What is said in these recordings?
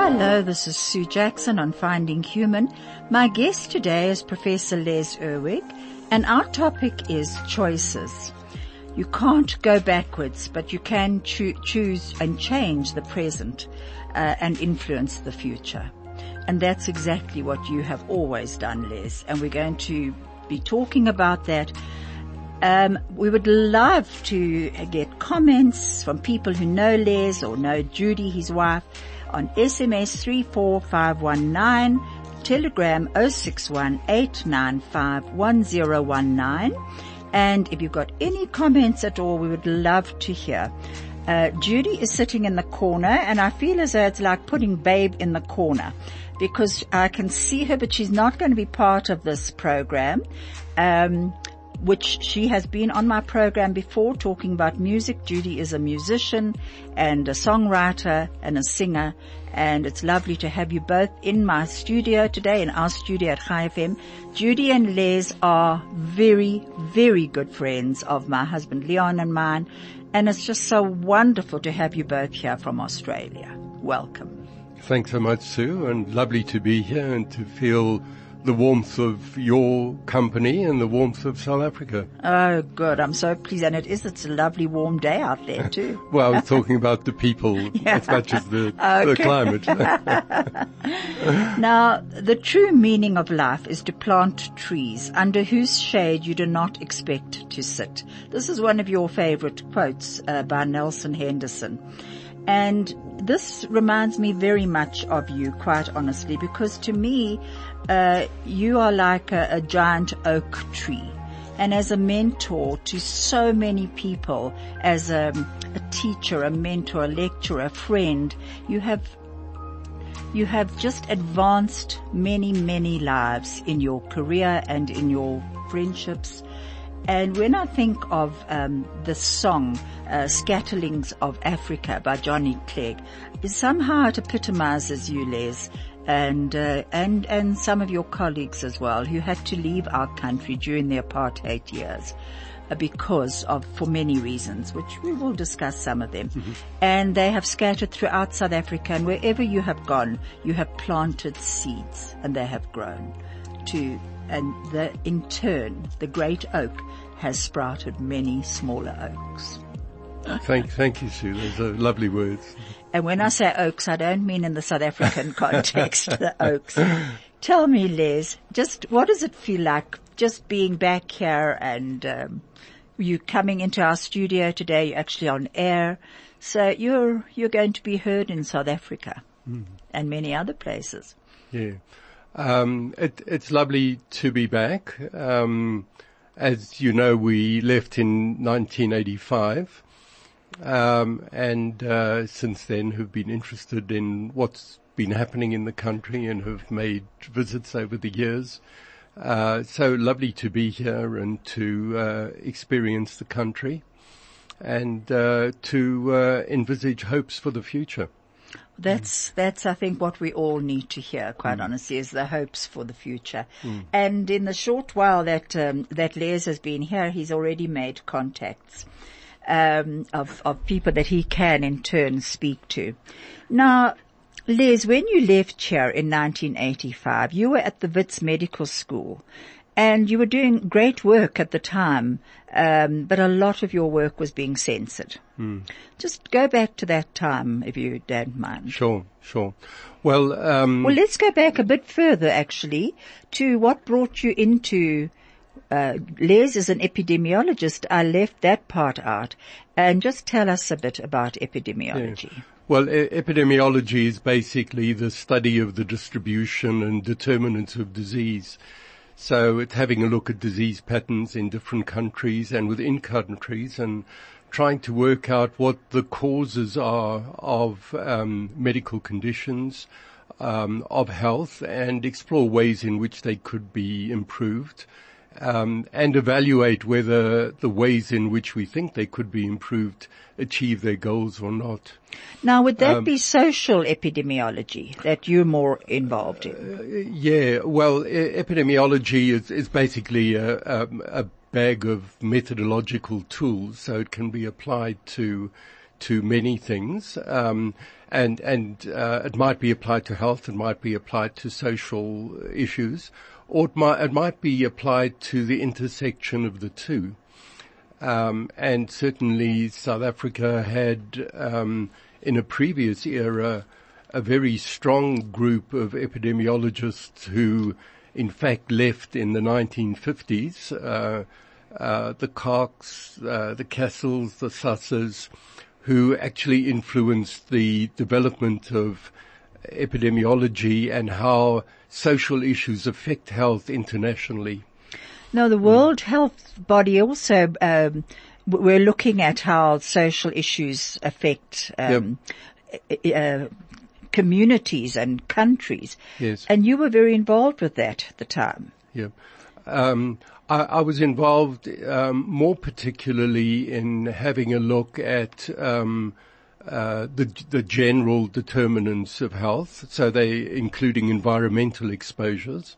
Hello, this is Sue Jackson on Finding Human. My guest today is Professor Les Irwig and our topic is choices. You can't go backwards, but you can cho- choose and change the present uh, and influence the future. And that's exactly what you have always done, Les. And we're going to be talking about that. Um, we would love to get comments from people who know Les or know Judy, his wife, on SMS 34519, Telegram 0618951019. And if you've got any comments at all, we would love to hear. Uh, Judy is sitting in the corner and I feel as though it's like putting babe in the corner because I can see her, but she's not going to be part of this program. Um, which she has been on my program before talking about music. Judy is a musician and a songwriter and a singer and it's lovely to have you both in my studio today, in our studio at High FM. Judy and Les are very, very good friends of my husband Leon and mine and it's just so wonderful to have you both here from Australia. Welcome. Thanks so much, Sue, and lovely to be here and to feel the warmth of your company and the warmth of South Africa. Oh, good. I'm so pleased. And it is, it's a lovely warm day out there too. well, was talking about the people yeah. as much as the, the climate. now, the true meaning of life is to plant trees under whose shade you do not expect to sit. This is one of your favorite quotes uh, by Nelson Henderson. And this reminds me very much of you, quite honestly, because to me, uh, you are like a, a giant oak tree. And as a mentor to so many people, as a, a, teacher, a mentor, a lecturer, a friend, you have, you have just advanced many, many lives in your career and in your friendships and when I think of um, the song uh, "Scatterlings of Africa" by Johnny Clegg, somehow it epitomizes you, Les, and uh, and and some of your colleagues as well, who had to leave our country during the apartheid years uh, because of, for many reasons, which we will discuss some of them. Mm-hmm. And they have scattered throughout South Africa and wherever you have gone, you have planted seeds and they have grown to and the, in turn, the great oak has sprouted many smaller oaks. Thank, thank you, Sue. Those are lovely words. And when I say oaks, I don't mean in the South African context, the oaks. Tell me, Les, just what does it feel like just being back here and um, you coming into our studio today? You're actually on air, so you're you're going to be heard in South Africa mm. and many other places. Yeah. Um, it, it's lovely to be back. Um, as you know, we left in 1985, um, and uh, since then have been interested in what's been happening in the country and have made visits over the years. Uh, so lovely to be here and to uh, experience the country and uh, to uh, envisage hopes for the future. That's, mm. that's, I think, what we all need to hear, quite mm. honestly, is the hopes for the future. Mm. And in the short while that, um, that Les has been here, he's already made contacts, um, of, of people that he can in turn speak to. Now, Les, when you left here in 1985, you were at the Wits Medical School and you were doing great work at the time, um, but a lot of your work was being censored. Mm. Just go back to that time, if you don't mind. Sure, sure. Well, um, well, let's go back a bit further, actually, to what brought you into. Uh, Les is an epidemiologist. I left that part out, and just tell us a bit about epidemiology. Yeah. Well, e- epidemiology is basically the study of the distribution and determinants of disease. So it's having a look at disease patterns in different countries and within countries and trying to work out what the causes are of um, medical conditions, um, of health and explore ways in which they could be improved. Um, and evaluate whether the ways in which we think they could be improved achieve their goals or not. Now, would Um, that be social epidemiology that you're more involved in? Yeah, well, e- epidemiology is, is basically a, a, a bag of methodological tools, so it can be applied to to many things, um, and and uh, it might be applied to health, it might be applied to social issues, or it might it might be applied to the intersection of the two. Um, and certainly South Africa had, um, in a previous era, a very strong group of epidemiologists who, in fact, left in the 1950s. Uh, uh, the Cox, uh, the Kessels, the Sussers, who actually influenced the development of epidemiology and how social issues affect health internationally. Now, the World Health Body also um, we're looking at how social issues affect, um, uh, communities and countries. Yes. And you were very involved with that at the time. Yeah. Um, I, I was involved um, more particularly in having a look at um, uh, the the general determinants of health. So they including environmental exposures,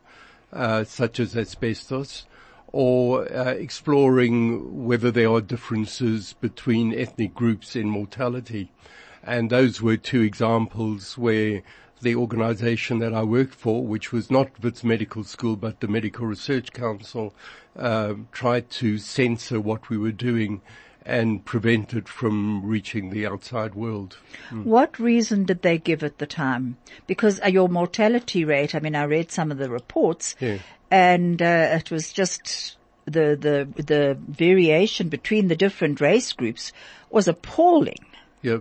uh, such as asbestos, or uh, exploring whether there are differences between ethnic groups in mortality. And those were two examples where the organization that I worked for, which was not Wits Medical School but the Medical Research Council, uh, tried to censor what we were doing and prevent it from reaching the outside world. What reason did they give at the time? Because uh, your mortality rate, I mean, I read some of the reports Yeah. and uh, it was just the, the, the variation between the different race groups was appalling. Yeah.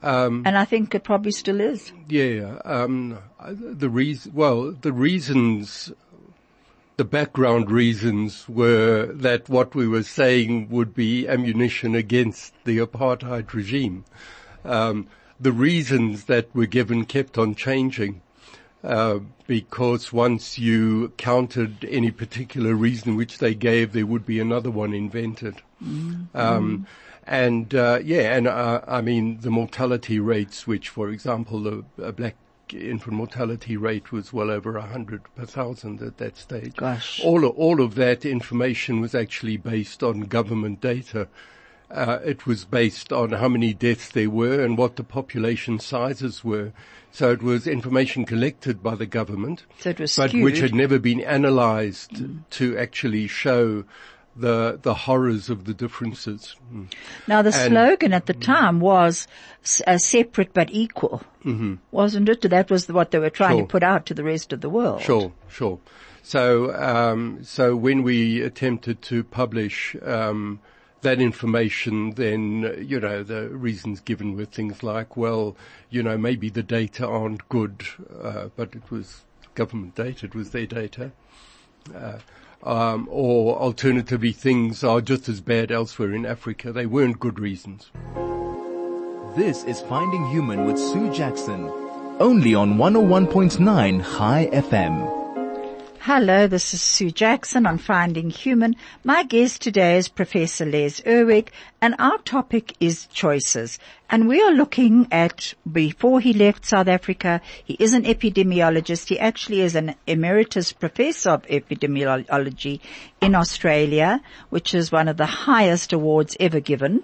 And I think it probably still is. Yeah, um, the reason, well, the reasons, the background reasons were that what we were saying would be ammunition against the apartheid regime. Um, the reasons that were given kept on changing. Uh, because once you counted any particular reason which they gave, there would be another one invented. Um, and uh, yeah, and uh, I mean the mortality rates, which, for example, the uh, black infant mortality rate was well over a hundred per thousand at that stage. Gosh. All of, all of that information was actually based on government data. Uh, it was based on how many deaths there were and what the population sizes were. So it was information collected by the government, So but which had never been analyzed to actually show the the horrors of the differences. Mm. Now the And- slogan at the time was uh, separate but equal, wasn't it? That was what they were trying Mm-hmm. Sure. to put out to the rest of the world. Sure, sure. So, um, so when we attempted to publish um, that information, then you know the reasons given were things like, well, you know, maybe the data aren't good, uh, but it was government data; it was their data. Uh, um, or alternatively, things are just as bad elsewhere in Africa. They weren't good reasons. This is Finding Human with Sue Jackson. Only on 101.9 High FM. Hello, this is Sue Jackson on Finding Human. My guest today is Professor Les Irwig and our topic is choices. And we are looking at, before he left South Africa, he is an epidemiologist. He actually is an emeritus professor of epidemiology in Australia, which is one of the highest awards ever given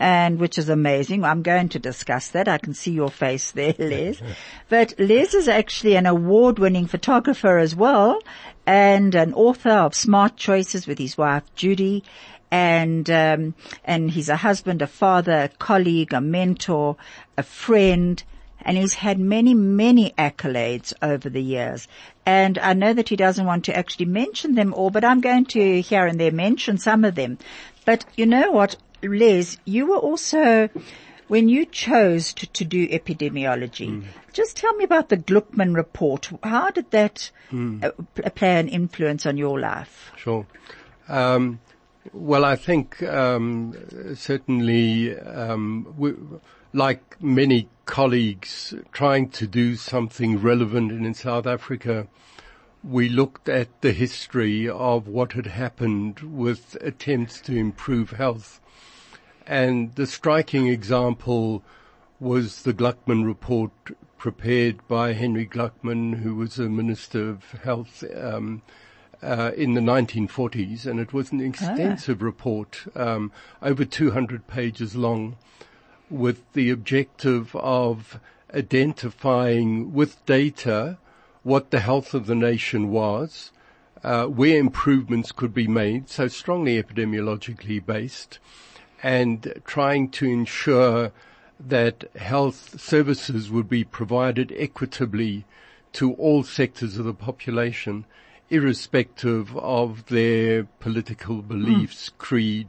and which is amazing. I'm going to discuss that. I can see your face there, Les. but Les is actually an award-winning photographer as well, and an author of Smart Choices with his wife Judy, and um, and he's a husband, a father, a colleague, a mentor, a friend. And he's had many, many accolades over the years. And I know that he doesn't want to actually mention them all, but I'm going to here and there mention some of them. But you know what? Les, you were also, when you chose to, to do epidemiology, just tell me about the Gluckman report. How did that uh, play an influence on your life? Sure. Um, Well, I think um, certainly, um, we, like many colleagues, trying to do something relevant in South Africa, we looked at the history of what had happened with attempts to improve health. And the striking example was the Gluckman report prepared by Henry Gluckman, who was a Minister of Health um, uh, in the 1940s, and it was an extensive ah. report, um, over 200 pages long, with the objective of identifying with data what the health of the nation was, uh, where improvements could be made, so strongly epidemiologically based, and trying to ensure that health services would be provided equitably to all sectors of the population, irrespective of their political beliefs, mm. creed,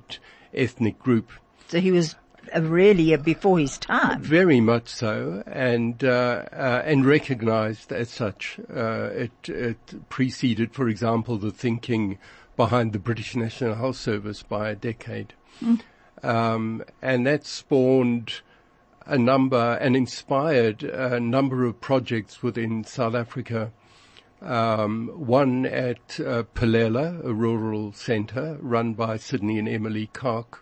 ethnic group. So he was really before his time. Very much so, and uh, uh, and recognised as such. Uh, it, it preceded, for example, the thinking behind the British National Health Service by a decade, mm. Um, and that spawned a number and inspired a number of projects within South Africa. Um, one at uh, Pholela, a rural centre run by Sidney and Emily Kark,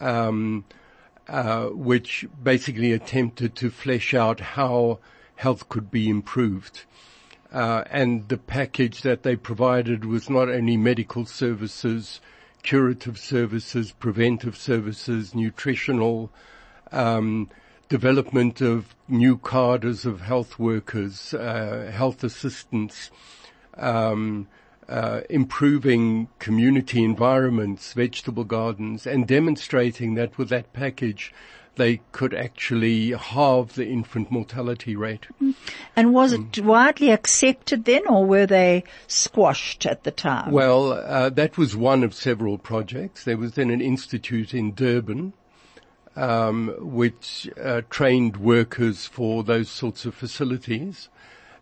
um, uh, which basically attempted to flesh out how health could be improved. Uh, and the package that they provided was not only medical services, curative services, preventive services, nutritional, um, development of new cadres of health workers, uh, health assistants, um, uh, improving community environments, vegetable gardens, and demonstrating that with that package, they could actually halve the infant mortality rate. And was it widely accepted then, or were they squashed at the time? Well, uh, that was one of several projects. There was then an institute in Durban, um, which uh, trained workers for those sorts of facilities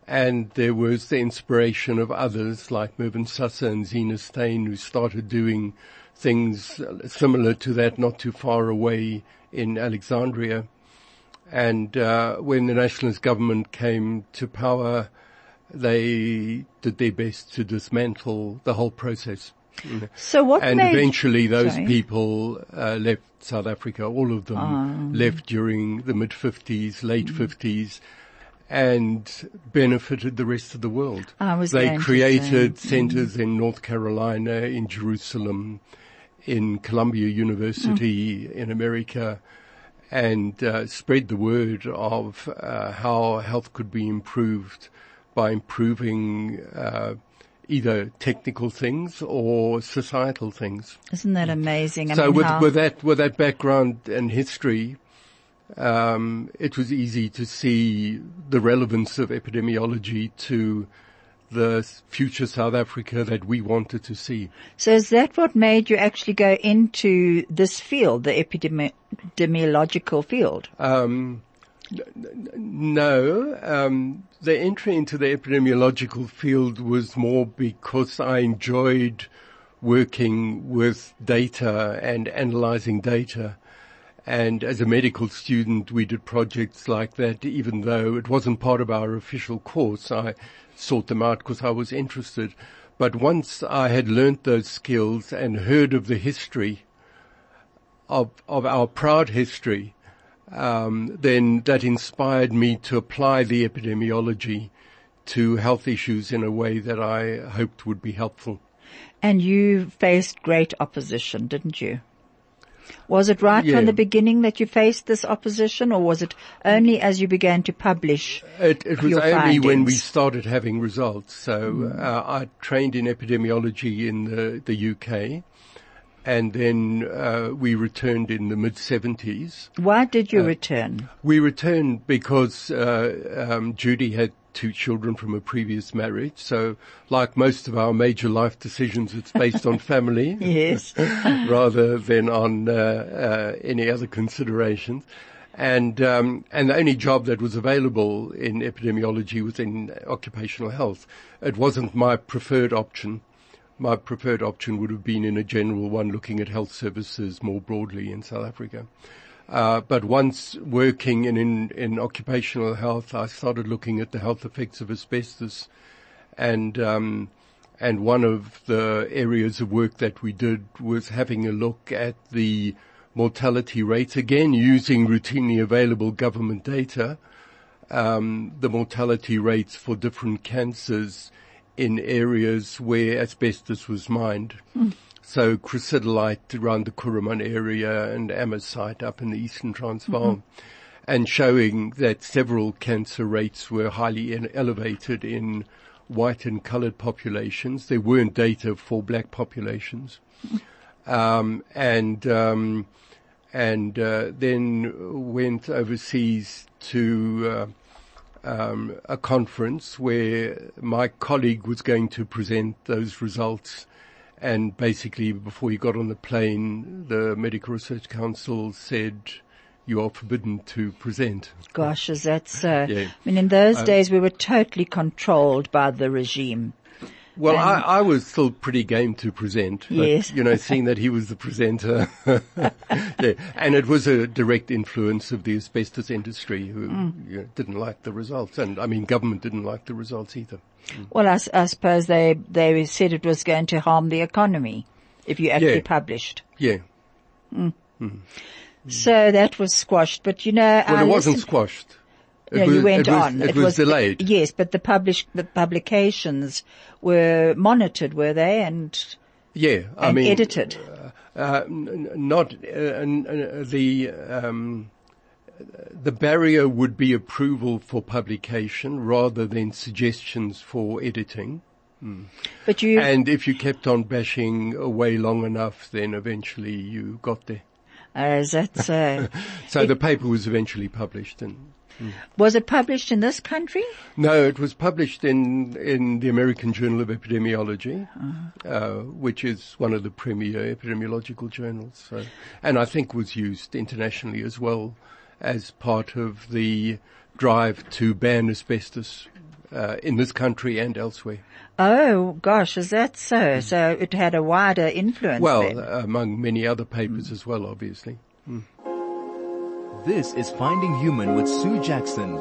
and there was the inspiration of others like Mervyn Susser and Zena Stein who started doing things similar to that not too far away in Alexandra. And uh, when the nationalist government came to power, they did their best to dismantle the whole process. So what and made, eventually those sorry. people uh, left South Africa. All of them um. left during the mid 50s, late mm. 50s and benefited the rest of the world. I was they created centers mm. in North Carolina, in Jerusalem, in Columbia University mm. in America, and uh, spread the word of uh, how health could be improved by improving uh, either technical things or societal things. Isn't that amazing? I so mean, with, with that with that background and history, um, it was easy to see the relevance of epidemiology to the future South Africa that we wanted to see. So is that what made you actually go into this field, the epidemi- epidemiological field? Um, no, um, the entry into the epidemiological field was more because I enjoyed working with data and analyzing data. And as a medical student, we did projects like that, even though it wasn't part of our official course. I sought them out because I was interested. But once I had learnt those skills and heard of the history of, of our proud history, um, then that inspired me to apply the epidemiology to health issues in a way that I hoped would be helpful. And you faced great opposition, didn't you? Was it right yeah. from the beginning that you faced this opposition or was it only as you began to publish It, it was only findings? when we started having results. So mm. uh, I trained in epidemiology in the, the UK and then uh, we returned in the mid 70s. Why did you uh, return? We returned because uh, um, Judy had two children from a previous marriage. So like most of our major life decisions, it's based on family. yes. rather than on, uh, uh, any other considerations. And, um, and the only job that was available in epidemiology was in occupational health. It wasn't my preferred option, my preferred option would have been in a general one looking at health services more broadly in South Africa. Uh, but once working in, in, in occupational health, I started looking at the health effects of asbestos and, um, and one of the areas of work that we did was having a look at the mortality rates, again using routinely available government data, um, the mortality rates for different cancers in areas where asbestos was mined. Mm. So crocidolite around the Kuruman area and amosite up in the eastern Transvaal. Mm-hmm. And showing that several cancer rates were highly elevated in white and colored populations. There weren't data for black populations. Um, and, um, and, uh, then went overseas to, uh, um, a conference where my colleague was going to present those results and basically, before he got on the plane, the Medical Research Council said, you are forbidden to present. Gosh, is that so? Yeah. I mean, in those um, days we were totally controlled by the regime. Well, I, I, was still pretty game to present. But, yes. You know, seeing that he was the presenter. yeah. And it was a direct influence of the asbestos industry who mm. you know, didn't like the results. And I mean, government didn't like the results either. Mm. Well, I, I, suppose they, they said it was going to harm the economy if you actually yeah. published. Yeah. Mm. Mm. So that was squashed, but you know, well, it wasn't squashed. Was, you went it was, on. It, it was, was, delayed. yes, but the publish, the publications were monitored, were they? And yeah, I and mean, edited. Uh, uh, not uh, the um, the barrier would be approval for publication rather than suggestions for editing. Hmm. But you and if you kept on bashing away long enough, then eventually you got there. Uh, that's, uh, so it, the paper was eventually published and Mm. Was it published in this country? No, it was published in, in the American Journal of Epidemiology, uh-huh. uh, which is one of the premier epidemiological journals. So, and I think was used internationally as well as part of the drive to ban asbestos uh, in this country and elsewhere. Oh gosh, is that so? Mm. So it had a wider influence. Well, among many other papers mm. as well, obviously. Mm. This is Finding Human with Sue Jackson,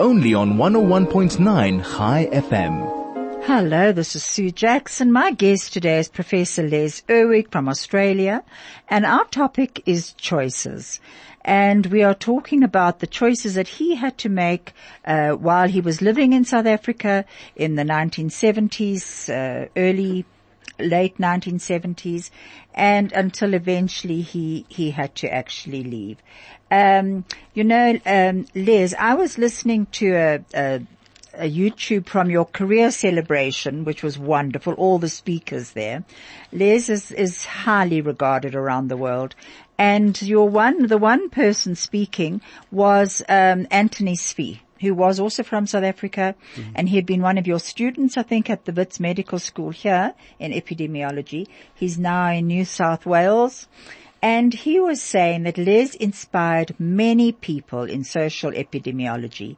only on 101.9 High FM. Hello, this is Sue Jackson. My guest today is Professor Les Irwig from Australia, and our topic is choices. And we are talking about the choices that he had to make uh, while he was living in South Africa in the 1970s, uh, early late 1970s and until eventually he, he had to actually leave. Um, you know, um, Les, I was listening to a, a, a YouTube from your career celebration, which was wonderful. All the speakers there. Les is, is highly regarded around the world. And your one, the one person speaking was, um, Anthony Zwi who was also from South Africa, mm-hmm. and he had been one of your students, I think, at the Wits Medical School here in epidemiology. He's now in New South Wales. And he was saying that Les inspired many people in social epidemiology.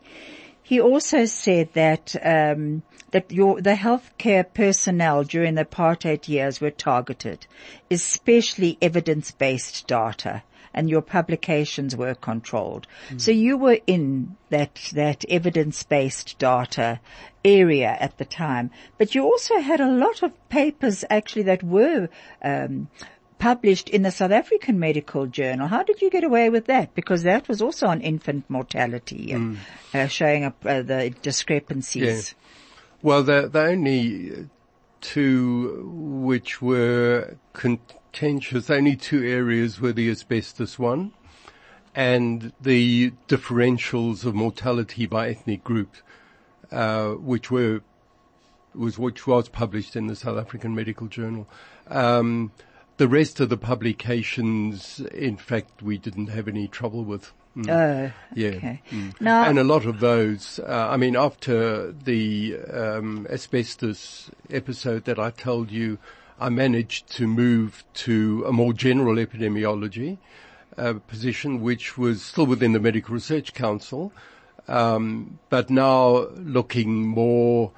He also said that um, that your, the healthcare personnel during the apartheid years were targeted, especially evidence-based data, and your publications were controlled. Mm. So you were in that that evidence-based data area at the time, but you also had a lot of papers actually that were um, published in the South African Medical Journal. How did you get away with that? Because that was also on infant mortality, mm. uh, showing up uh, the discrepancies. Yeah. Well, the, the only two which were contentious, only two areas were the asbestos one and the differentials of mortality by ethnic group, uh, which were was which was published in the South African Medical Journal. Um, the rest of the publications, in fact, we didn't have any trouble with. Mm. Oh, yeah. Okay. Mm. Now, and a lot of those, uh, I mean, after the um, asbestos episode that I told you, I managed to move to a more general epidemiology uh, position, which was still within the Medical Research Council, um, but now looking more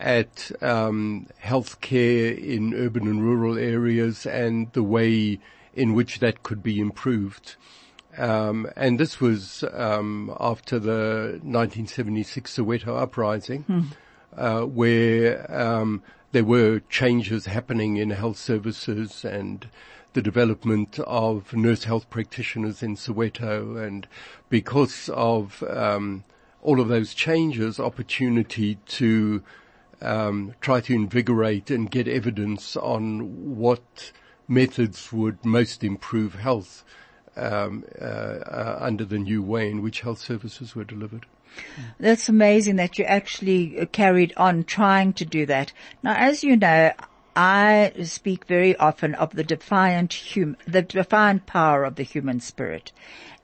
at um, healthcare in urban and rural areas and the way in which that could be improved. Um, and this was um, after the 1976 Soweto uprising, uh, where um, there were changes happening in health services and the development of nurse health practitioners in Soweto, and because of um, all of those changes, opportunity to um, try to invigorate and get evidence on what methods would most improve health um, uh, uh, under the new way in which health services were delivered. That's amazing that you actually uh, carried on trying to do that. Now, as you know, I speak very often of the defiant hum- the defiant power of the human spirit.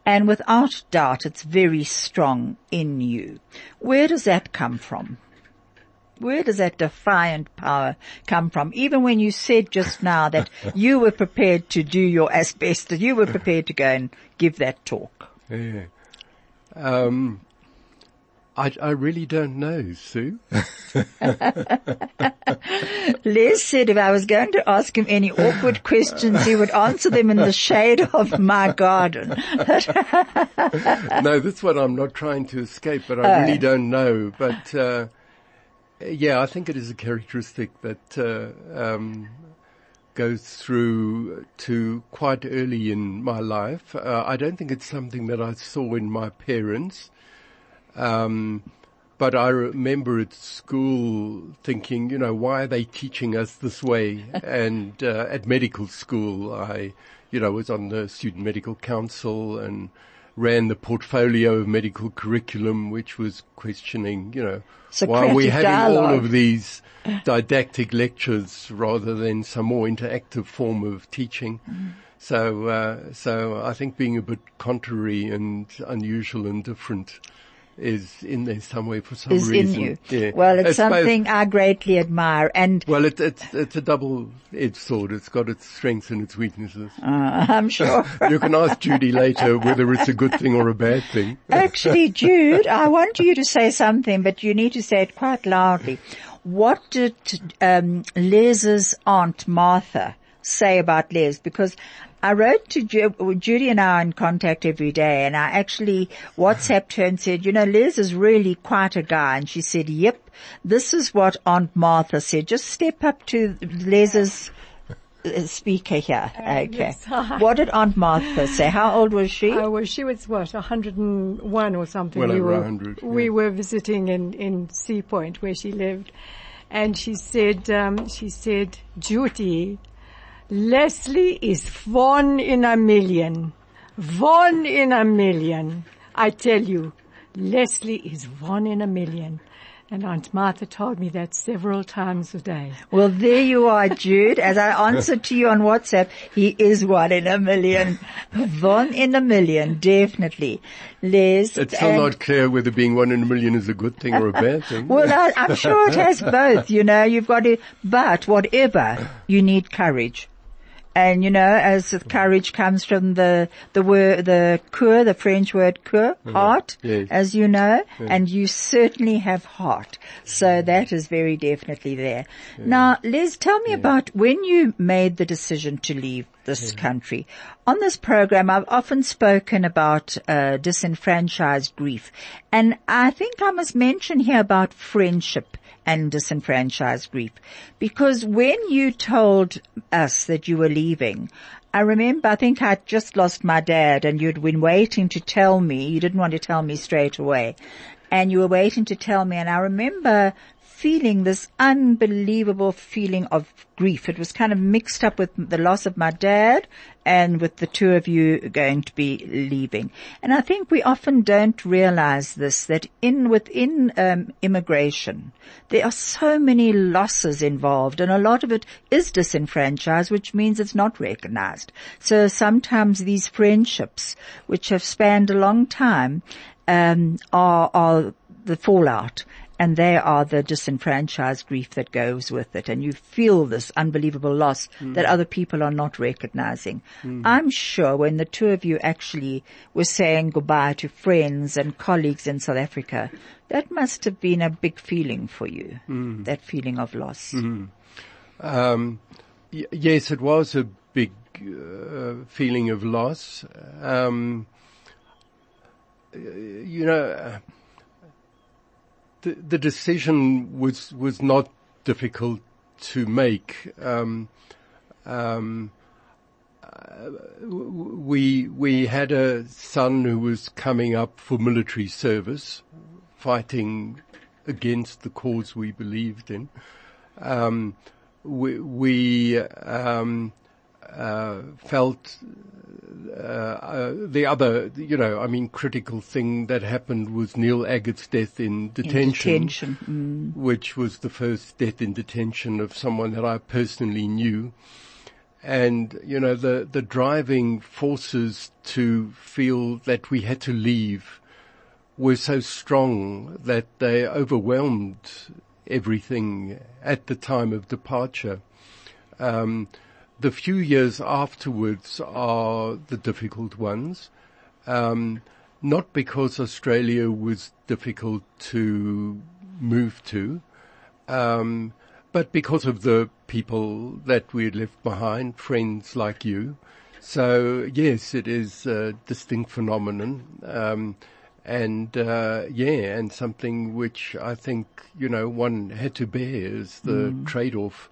And without doubt, it's very strong in you. Where does that come from? Where does that defiant power come from? Even when you said just now that you were prepared to do your asbestos, you were prepared to go and give that talk. Yeah. Um, I, I really don't know, Sue. Les said if I was going to ask him any awkward questions, he would answer them in the shade of my garden. no, that's what I'm not trying to escape, but I really don't know. But uh, yeah, I think it is a characteristic that uh, um, goes through to quite early in my life. Uh, I don't think it's something that I saw in my parents. Um, but I remember at school thinking, you know, why are they teaching us this way? and uh, at medical school, I, you know, was on the student medical council and ran the portfolio of medical curriculum, which was questioning, you know, why are we having dialogue. all of these didactic lectures rather than some more interactive form of teaching? So, uh, so I think being a bit contrary and unusual and different is in there somewhere for some is reason. in you. Yeah. Well, it's, It's both- something I greatly admire and well, it, it's it's a double-edged sword. It's got its strengths and its weaknesses. uh, I'm sure. You can ask Judy later whether it's a good thing or a bad thing. Actually, Jude, I want you to say something, but you need to say it quite loudly. What did um, Les's aunt Martha say about Les? Because I wrote to Ju- Judy and I are in contact every day, and I actually WhatsApped her and said, "You know, Les is really quite a guy." And she said, "Yep, this is what Aunt Martha said. Just step up to Les's." uh, Speaker here. Okay. yes. What did Aunt Martha say? How old was she? Oh, well, she was what, 101 or something. Well we over were, 100, We were visiting in, in Sea Point where she lived. And she said, um, she said, Judy, Leslie is one in a million. One in a million. I tell you, Leslie is one in a million. And Aunt Martha told me that several times a day. Well, there you are, Jude. As I answered to you on WhatsApp, he is one in a million. One in a million, definitely. Les. It's still not clear whether being one in a million is a good thing or a bad thing. Well, I, I'm sure it has both, you know, you've got to, but whatever, you need courage. And you know, as mm-hmm. courage comes from the, the word, the cœur, the French word cœur, mm-hmm. heart, Yes. as you know, and you certainly have heart. So mm-hmm. that is very definitely there. Now, Les, tell me about when you made the decision to leave this country. On this program, I've often spoken about uh, disenfranchised grief, and I think I must mention here about friendship and disenfranchised grief, because when you told us that you were leaving, I remember, I think I'd just lost my dad and you'd been waiting to tell me, you didn't want to tell me straight away, and you were waiting to tell me, and I remember feeling this unbelievable feeling of grief. It was kind of mixed up with the loss of my dad and with the two of you going to be leaving. And I think we often don't realize this, that in, within, um, immigration, there are so many losses involved and a lot of it is disenfranchised, which means it's not recognized. So sometimes these friendships, which have spanned a long time, um, are, are the fallout. And they are the disenfranchised grief that goes with it. And you feel this unbelievable loss that other people are not recognizing. I'm sure when the two of you actually were saying goodbye to friends and colleagues in South Africa, that must have been a big feeling for you, that feeling of loss. Um, y- yes, it was a big uh, feeling of loss. Um, you know, uh, the decision was was not difficult to make. Um, um, uh, we we had a son who was coming up for military service, fighting against the cause we believed in. Um, we, we um, uh, felt uh, uh, the other, you know, I mean, critical thing that happened was Neil Aggett's death in In detention, detention. Mm. which was the first death in detention of someone that I personally knew. And, you know, the, the driving forces to feel that we had to leave were so strong that they overwhelmed everything at the time of departure. Um, the few years afterwards are the difficult ones, um, not because Australia was difficult to move to, um, but because of the people that we had left behind, friends like you. So yes, it is a distinct phenomenon. Um, and uh, yeah, and something which I think you know one had to bear as the trade-off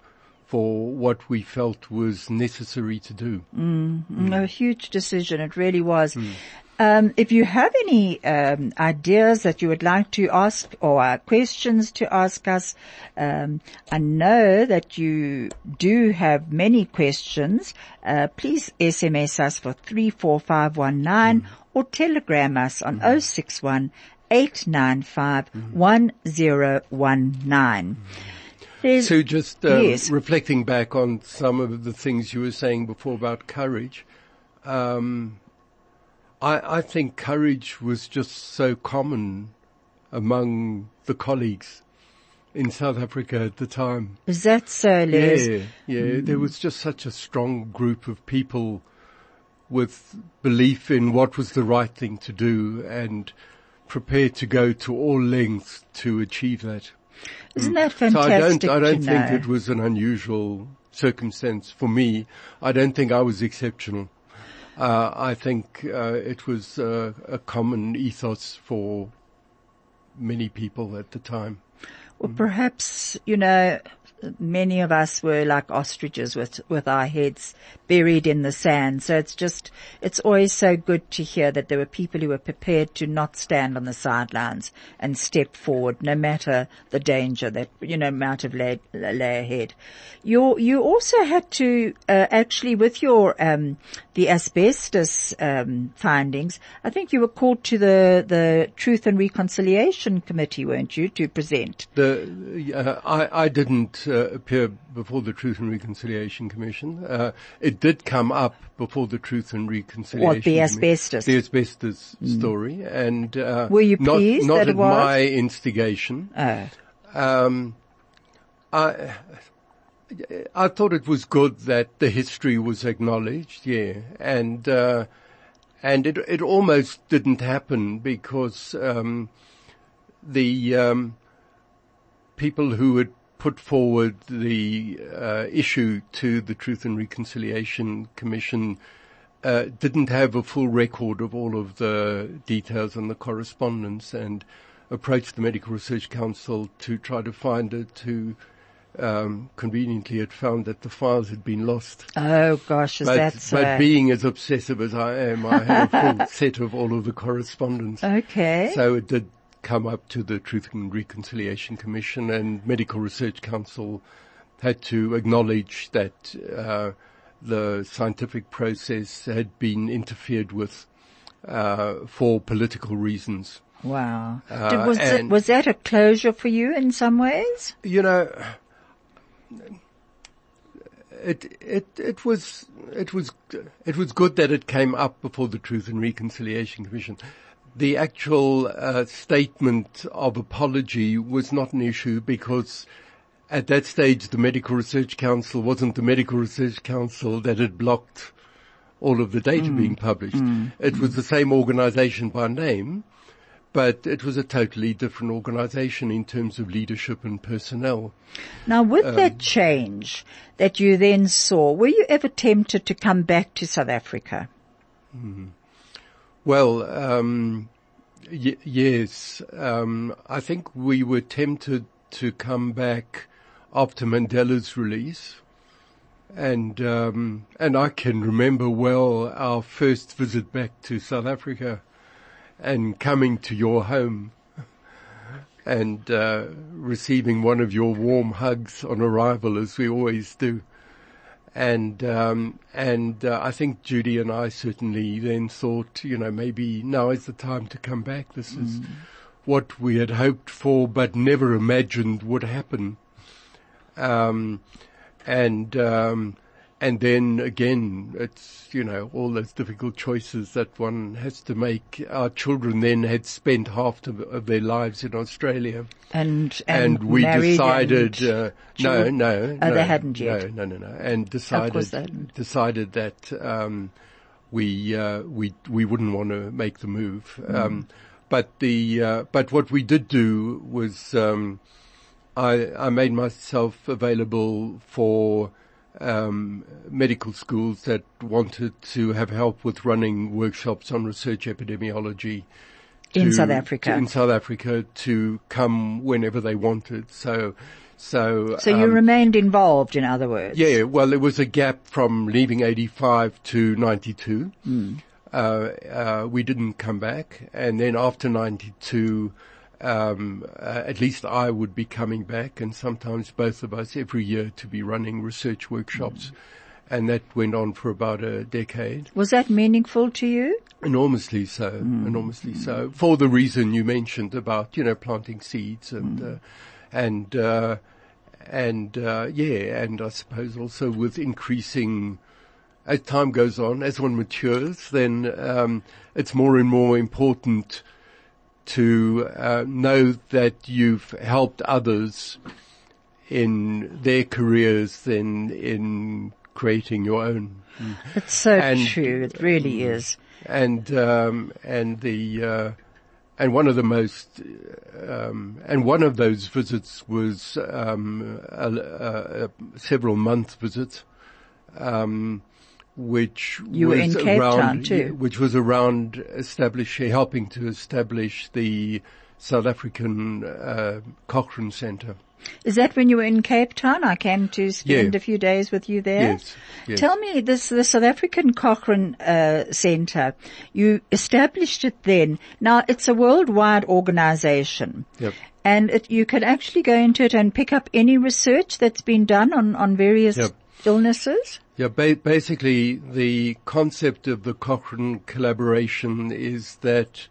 for what we felt was necessary to do. Mm, A huge decision. It really was. Um, if you have any um, ideas that you would like to ask or uh, questions to ask us, um, I know that you do have many questions. Uh, please SMS us for three four five one nine or telegram us on 061 895 1019. There's- So just um, Yes. reflecting back on some of the things you were saying before about courage, um, I, I think courage was just so common among the colleagues in South Africa at the time. is that so, Les? Yeah, yeah. There was just such a strong group of people with belief in what was the right thing to do and prepared to go to all lengths to achieve that. Isn't that fantastic? So I don't, I don't think know? it was an unusual circumstance for me. I don't think I was exceptional. Uh, I think uh, it was uh, a common ethos for many people at the time. Well, perhaps, you know, many of us were like ostriches with, with our heads buried in the sand. So it's just, it's always so good to hear that there were people who were prepared to not stand on the sidelines and step forward no matter the danger that, you know, might have lay, lay ahead. You, you also had to, uh, actually with your, um, the asbestos, um, findings, I think you were called to the, the Truth and Reconciliation Committee, weren't you, to present? The, uh, I, I didn't uh, appear before the Truth and Reconciliation Commission. Uh, it did come up before the Truth and Reconciliation. What, the asbestos? The asbestos story, and uh, Were you not, pleased not that it at was? my instigation. Oh. Um, I, I thought it was good that the history was acknowledged, yeah, and uh, and it it almost didn't happen because um, the um, people who had put forward the uh, issue to the Truth and Reconciliation Commission uh, didn't have a full record of all of the details and the correspondence and approached the Medical Research Council to try to find it to um, conveniently had found that the files had been lost. Oh gosh, is But, that so? but being as obsessive as I am, I have a full set of all of the correspondence. okay. So it did come up to the Truth and Reconciliation Commission and Medical Research Council had to acknowledge that uh, the scientific process had been interfered with uh, for political reasons. wow. uh, Did- was, it, was that a closure for you in some ways? You know, it it it was it was it was good that it came up before the Truth and Reconciliation Commission, the actual uh, statement of apology was not an issue because at that stage the Medical Research Council wasn't the Medical Research Council that had blocked all of the data Mm. being published. It was the same organization by name, but it was a totally different organization in terms of leadership and personnel. Now, with Um, that change that you then saw, were you ever tempted to come back to South Africa? Well, um, y- yes, um, I think we were tempted to come back after Mandela's release, and um, and I can remember well our first visit back to South Africa, and coming to your home, and uh, receiving one of your warm hugs on arrival, as we always do and um, and uh, I think Judy and I certainly then thought, you know, maybe now is the time to come back. This is what we had hoped for, but never imagined would happen. Um, and um, and then again, it's you know all those difficult choices that one has to make. Our children then had spent half of, of their lives in Australia And and, and we decided and- uh, no no Oh, no, they hadn't yet. no no no no and decided decided that um, we uh, we we wouldn't want to make the move Mm. um, but the uh, but what we did do was um, I I made myself available for um, medical schools that wanted to have help with running workshops on research epidemiology In South Africa. to- in South Africa to come whenever they wanted. So, so, So you um, remained involved, in other words. yeah, well, there was a gap from leaving 85 to 92. Uh, uh, we didn't come back. And then after 92, um, uh, at least I would be coming back and sometimes both of us every year to be running research workshops. And that went on for about a decade. Was that meaningful to you? Enormously so, enormously so. For the reason you mentioned about, you know, planting seeds and, uh, and, uh, and, uh, yeah, and I suppose also with increasing, as time goes on, as one matures, then, um, it's more and more important to, uh, know that you've helped others in their careers than in creating your own It's so And- true. It really is. and um, and the uh, and one of the most um, and one of those visits was um, a, a, a several month visit, um, which You was around, which was around establishing, helping to establish the South African uh, Cochrane Centre. Is that when you were in Cape Town? I came to spend Yeah. a few days with you there. Yes, yes. Tell me this, the South African Cochrane uh, Centre. You established it then. Now it's a worldwide organisation, Yep. and it, you can actually go into it and pick up any research that's been done on on various Yep. illnesses. Yeah, ba- basically the concept of the Cochrane collaboration is that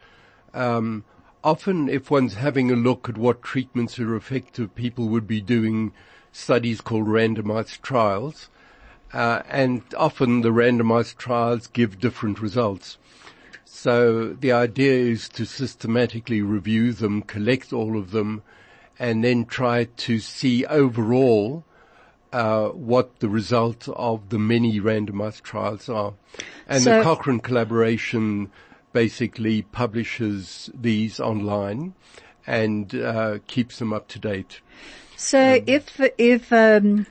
um, often if one's having a look at what treatments are effective, people would be doing studies called randomized trials. Uh, and often the randomized trials give different results. So the idea is to systematically review them, collect all of them, and then try to see overall uh, what the result of the many randomized trials are. And So- the Cochrane collaboration basically publishes these online and uh, keeps them up to date. So if if um,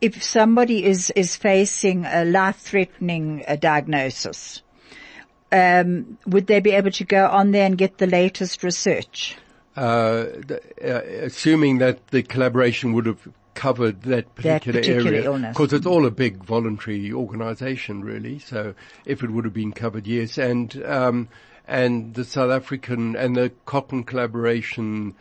if somebody is is facing a life threatening uh, diagnosis, um, would they be able to go on there and get the latest research? Uh, the, uh, assuming that the collaboration would have covered that particular, particular area, because it's all a big voluntary organisation, really. So if it would have been covered, yes, and um, and the South African and the Cochrane collaboration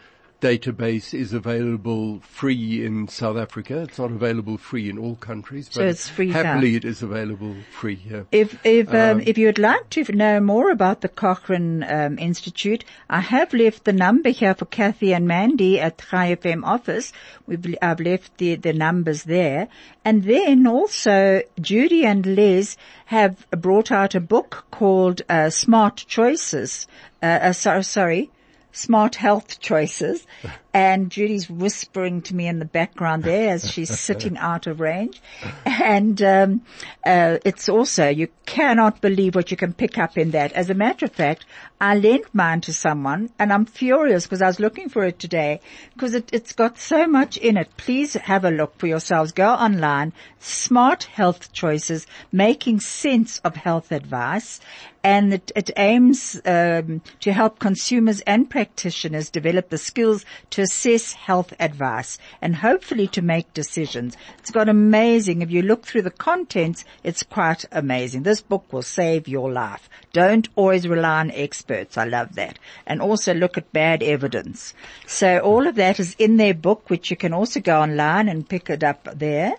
database is available free in South Africa. It's not available free in all countries, but So it's free happily here. it is available free here. If if um, if you would like to know more about the Cochrane um, Institute, I have left the number here for Kathy and Mandy at Chai FM office. We've I've left the the numbers there, and then also Judy and Les have brought out a book called uh, Smart Choices. Uh, uh, sorry. Smart health choices. And Judy's whispering to me in the background there as she's sitting out of range. And, um, uh, it's also, you cannot believe what you can pick up in that. As a matter of fact, I lent mine to someone and I'm furious because I was looking for it today because it, it's got so much in it. Please have a look for yourselves. Go online. Smart health choices, making sense of health advice and it, it aims um, to help consumers and practitioners develop the skills to assess health advice and hopefully to make decisions. It's got amazing. If you look through the contents, it's quite amazing. This book will save your life. Don't always rely on experts. I love that. And also look at bad evidence. So all of that is in their book, which you can also go online and pick it up there.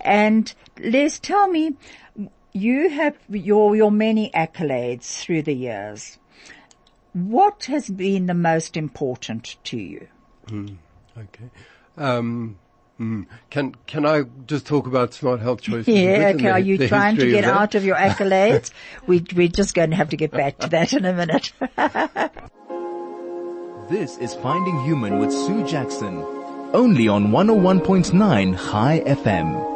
And Les, tell me, you have your, your many accolades through the years. What has been the most important to you? Okay. Um, mm, can can I just talk about smart health choices? Yeah, okay. the- Are you the trying to get of out of your accolades? we, we're just going to have to get back to that in a minute. This is Finding Human with Sue Jackson. Only on 101.9 Chai FM.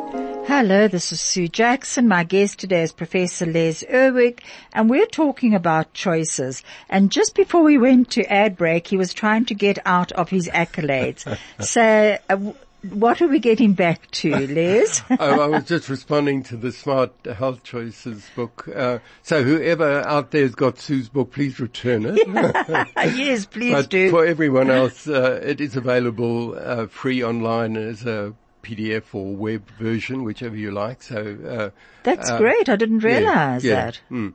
Hello, this is Sue Jackson. My guest today is Professor Les Irwig, and we're talking about choices. And just before we went to ad break, he was trying to get out of his accolades. so, uh, what are we getting back to, Les? oh, I was just responding to the Smart Health Choices book. Uh, so whoever out there's got Sue's book, please return it. yes, please but do. for everyone else, uh, it is available uh, free online as a PDF or web version, whichever you like. So uh, That's uh, great. I didn't yeah, realize yeah, that. mm.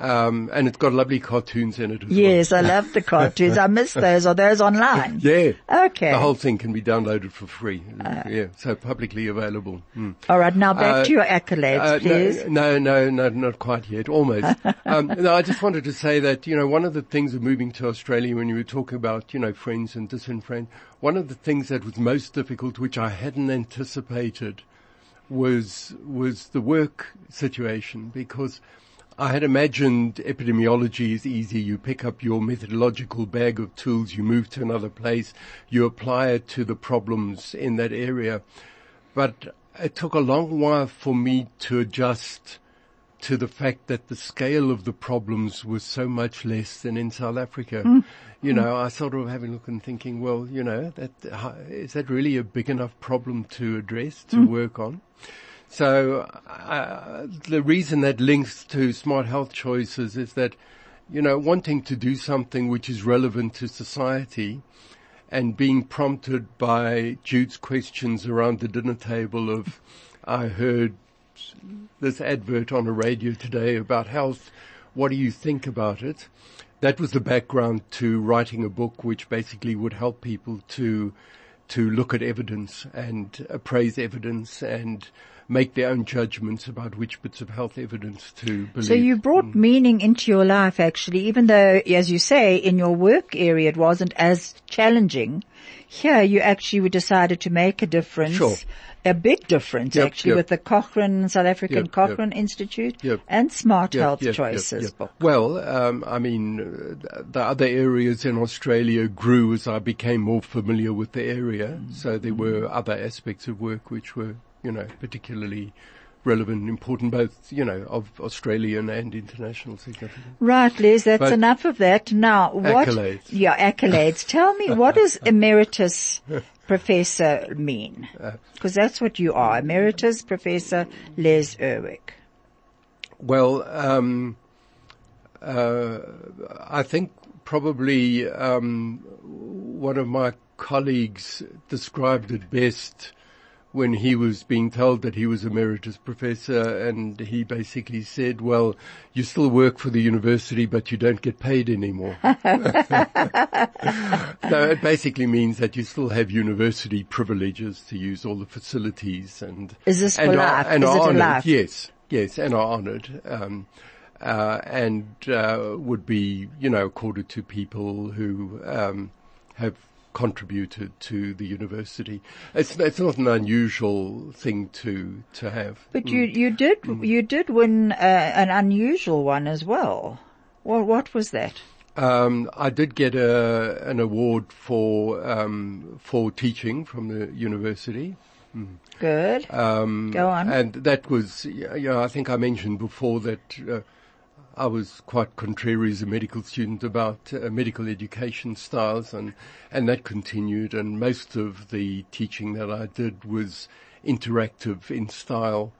Um, and it's got lovely cartoons in it as Yes, well. I love the cartoons. I miss those. Are those online? Yeah. Okay. The whole thing can be downloaded for free. yeah. So publicly available. Mm. All right, now back Uh, to your accolades, Uh, please. No, no, no, not quite yet. Almost. um, no, I just wanted to say that you know one of the things of moving to Australia when you were talking about you know friends and disenfranchised, one of the things that was most difficult, which I hadn't anticipated, was was the work situation because. I had imagined epidemiology is easy. You pick up your methodological bag of tools, you move to another place, you apply it to the problems in that area. But it took a long while for me to adjust to the fact that the scale of the problems was so much less than in South Africa. Mm-hmm. You know, I sort of having a look and thinking, well, you know, that is that really a big enough problem to address, to mm-hmm. work on? So uh, the reason that links to smart health choices is that, you know, wanting to do something which is relevant to society and being prompted by Jude's questions around the dinner table of, I heard this advert on a radio today about health. What do you think about it? That was the background to writing a book which basically would help people to, to look at evidence and appraise evidence and make their own judgments about which bits of health evidence to believe. So you brought meaning into your life actually, even though, as you say, in your work area it wasn't as challenging. Here you actually decided to make a difference. Sure. A big difference Yep, actually yep. with the Cochrane, South African Yep. Cochrane Institute Yep. and Smart Health Choices book. Well, um, I mean, uh, the other areas in Australia grew as I became more familiar with the area. So there were other aspects of work which were, you know, particularly relevant and important, both, you know, of Australian and international significance. Right, Les, that's But- enough of that. Now, what? Accolades. Yeah, accolades. Tell me, what does emeritus professor mean? Because that's what you are, emeritus professor Les Irwig. Well, um, uh, I think probably um, one of my colleagues described it best when he was being told that he was emeritus professor and he basically said, well, you still work for the university, but you don't get paid anymore. so it basically means that you still have university privileges to use all the facilities and. Is this and for are- life? And Is are it a honoured, life? Yes, yes, and are honoured. Um, uh, and uh, would be, you know, accorded to people who um, have contributed to the university. It's it's not an unusual thing to to have. But you, you did, you did win uh, an unusual one as well. Well, what was that? Um, I did get a an award for um, for teaching from the university. Good. Um, Go on. And that was, you know, I think I mentioned before that uh, I was quite contrary as a medical student about uh, medical education styles, and and that continued. And most of the teaching that I did was interactive in style,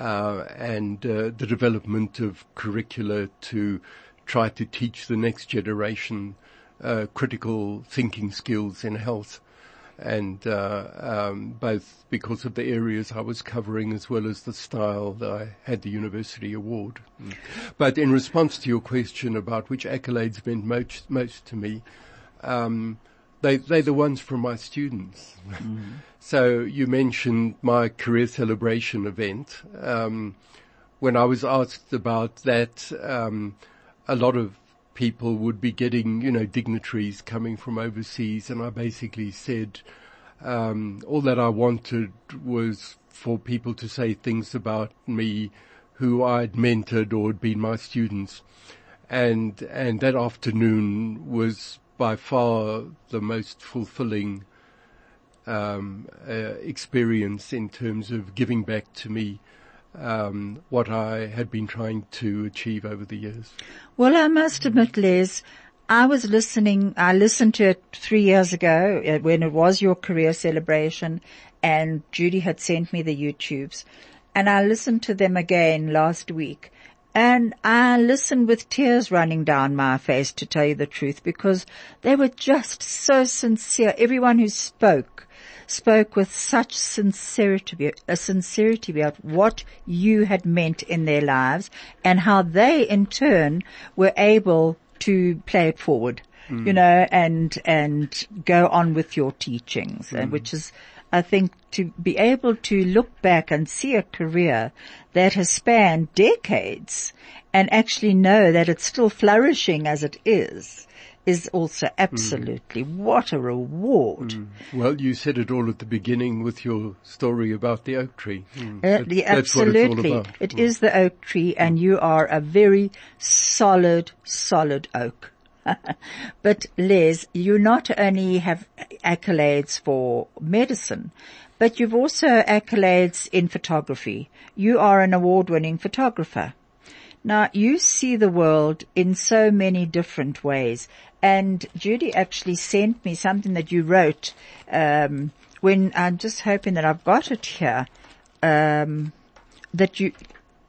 uh, and uh, the development of curricula to try to teach the next generation uh, critical thinking skills in health and uh, um, both because of the areas I was covering as well as the style that I had the university award. But in response to your question about which accolades meant most, most to me, um, they, they're the ones from my students. so you mentioned my career celebration event. Um, when I was asked about that, um, a lot of people would be getting, you know, dignitaries coming from overseas, and I basically said um, all that I wanted was for people to say things about me who I'd mentored or had been my students, and and that afternoon was by far the most fulfilling um, uh, experience in terms of giving back to me um, what I had been trying to achieve over the years. Well, I must admit, Les, I was listening, I listened to it three years ago uh, when it was your career celebration and Judy had sent me the YouTubes and I listened to them again last week and I listened with tears running down my face to tell you the truth because they were just so sincere. Everyone who spoke spoke with such sincerity, a sincerity about what you had meant in their lives and how they in turn were able to play it forward, mm. you know, and, and go on with your teachings, and mm. which is, I think to be able to look back and see a career that has spanned decades and actually know that it's still flourishing as it is, is also absolutely what a reward. Well, you said it all at the beginning with your story about the oak tree. Mm. Uh, That- the- that's what it's all absolutely. It is the oak tree and you are a very solid, solid oak. but Les, you not only have accolades for medicine, but you've also accolades in photography. You are an award-winning photographer. Now you see the world in so many different ways. And Judy actually sent me something that you wrote, um, when I'm just hoping that I've got it here. Um, that you,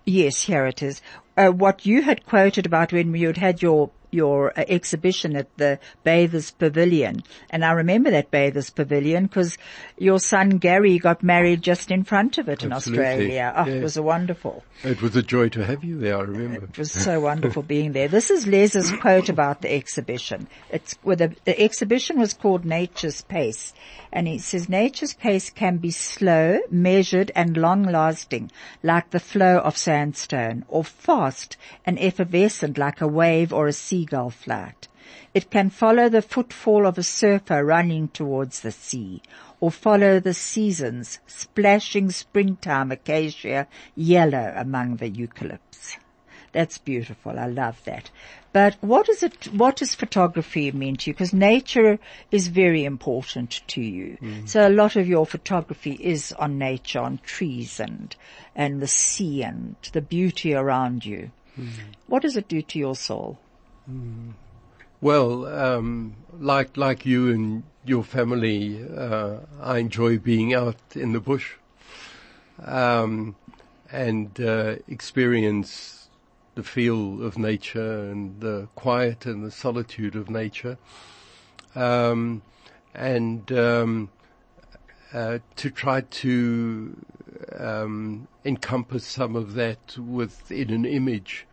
yes, here it is. Uh, what you had quoted about when you had had your your uh, exhibition at the Bathers Pavilion, and I remember that Bathers Pavilion because your son Gary got married just in front of it in Australia. Oh, it was a wonderful. It was a joy to have you there, I remember. It was so wonderful being there. This is Les's quote about the exhibition. It's well, the, the exhibition was called Nature's Pace, and he says nature's pace can be slow, measured, and long-lasting, like the flow of sandstone, or fast and effervescent, like a wave or a seagull flight. It can follow the footfall of a surfer running towards the sea, or follow the seasons, splashing springtime acacia yellow among the eucalypts. That's beautiful. I love that. But what is it, what does photography mean to you? Because nature is very important to you. Mm. So a lot of your photography is on nature, on trees and, and the sea and the beauty around you. Mm. What does it do to your soul? Well, um, like like you and your family, uh, I enjoy being out in the bush um, and uh, experience the feel of nature and the quiet and the solitude of nature. Um, and um, uh, to try to um, encompass some of that within an image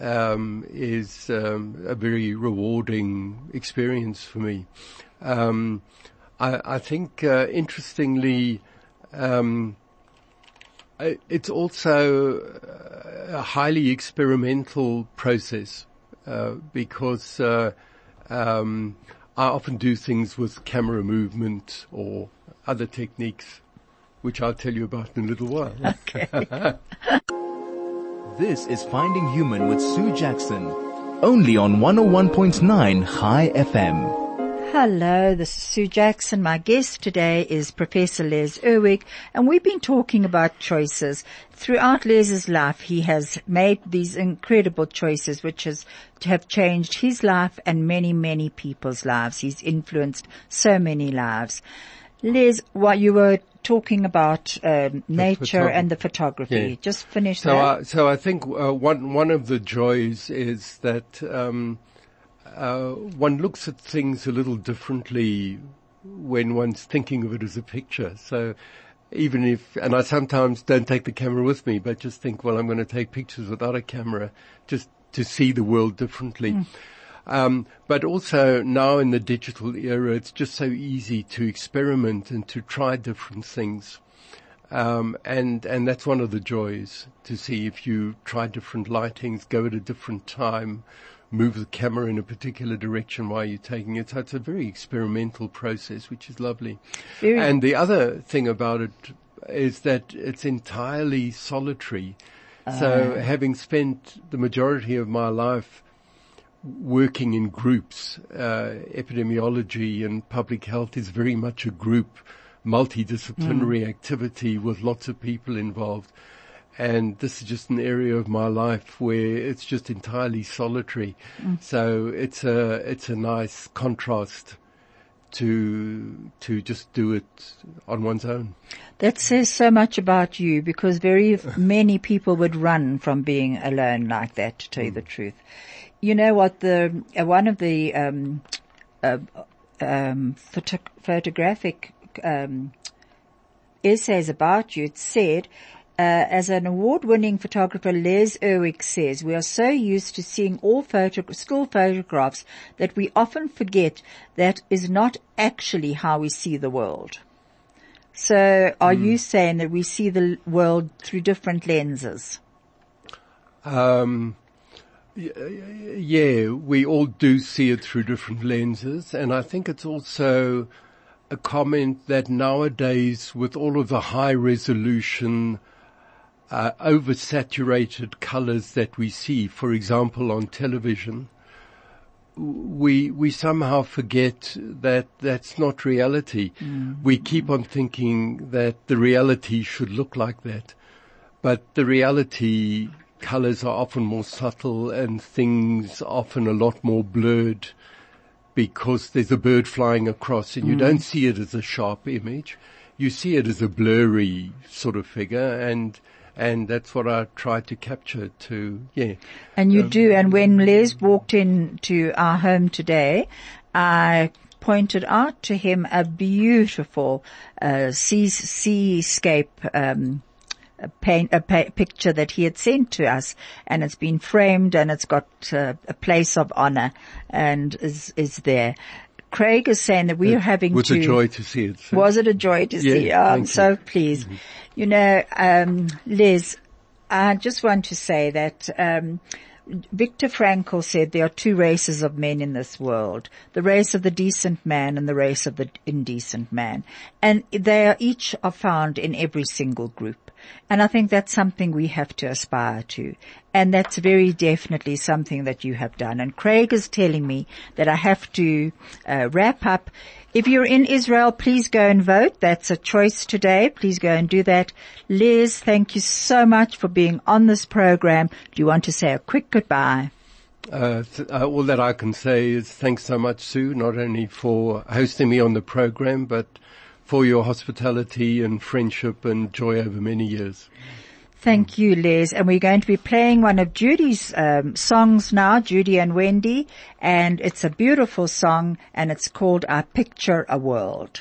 um, is um, a very rewarding experience for me. Um, I, I, think, uh, interestingly, um, it's also a highly experimental process uh, because uh, um, I often do things with camera movement or other techniques, which I'll tell you about in a little while. Okay. this is Finding Human with Sue Jackson, only on 101.9 Chai FM. Hello, this is Sue Jackson. My guest today is Professor Les Irwig, and we've been talking about choices. Throughout Les's life, he has made these incredible choices which has, to have changed his life and many, many people's lives. He's influenced so many lives. Les, what you were talking about um, nature and the photography. Yeah. Just finish so that. I, so I think uh, one one of the joys is that um, uh, one looks at things a little differently when one's thinking of it as a picture. So even if, and I sometimes don't take the camera with me, but just think, well, I'm going to take pictures without a camera just to see the world differently. Mm. Um, but also now in the digital era, it's just so easy to experiment and to try different things. Um, and and that's one of the joys to see if you try different lightings, go at a different time, move the camera in a particular direction while you're taking it. So it's a very experimental process, which is lovely. Very and the other thing about it is that it's entirely solitary. Uh. So having spent the majority of my life working in groups, uh, epidemiology and public health is very much a group, multidisciplinary mm. activity with lots of people involved and this is just an area of my life where it's just entirely solitary. Mm. So it's a it's a nice contrast to to just do it on one's own. That says so much about you because very many people would run from being alone like that. To tell you the mm. truth, you know what the uh, one of the um, uh, um, photo- photographic um, essays about you. It said uh, as an award-winning photographer, Les Irwig says, we are so used to seeing all photo- still photographs that we often forget that is not actually how we see the world. So are mm. you saying that we see the world through different lenses? Um, yeah, we all do see it through different lenses. And I think it's also a comment that nowadays with all of the high resolution uh, oversaturated colors that we see, for example, on television, we we somehow forget that that's not reality. Mm. We keep on thinking that the reality should look like that, but the reality colors are often more subtle and things often a lot more blurred because there's a bird flying across and you mm. don't see it as a sharp image. You see it as a blurry sort of figure and and that's what I tried to capture to, yeah. And you um, do, and when Les walked into our home today, I pointed out to him a beautiful uh, sea, seascape um, a, paint, a pa- picture that he had sent to us, and it's been framed and it's got uh, a place of honor and is is there. Craig is saying that we are having was to. Was a joy to see it. So. Was it a joy to yeah, see? Oh, I'm so pleased. Mm-hmm. You know, um, Les, I just want to say that um, Viktor Frankl said there are two races of men in this world: the race of the decent man and the race of the indecent man, and they are each are found in every single group. And I think that's something we have to aspire to. And that's very definitely something that you have done. And Craig is telling me that I have to uh, wrap up. If you're in Israel, please go and vote. That's a choice today. Please go and do that. Les, thank you so much for being on this program. Do you want to say a quick goodbye? Uh, uh, all that I can say is thanks so much, Sue, not only for hosting me on the program, but for your hospitality and friendship and joy over many years. Thank you, Les. And we're going to be playing one of Judy's um, songs now, Judy and Wendy, and it's a beautiful song, and it's called "I Picture a World."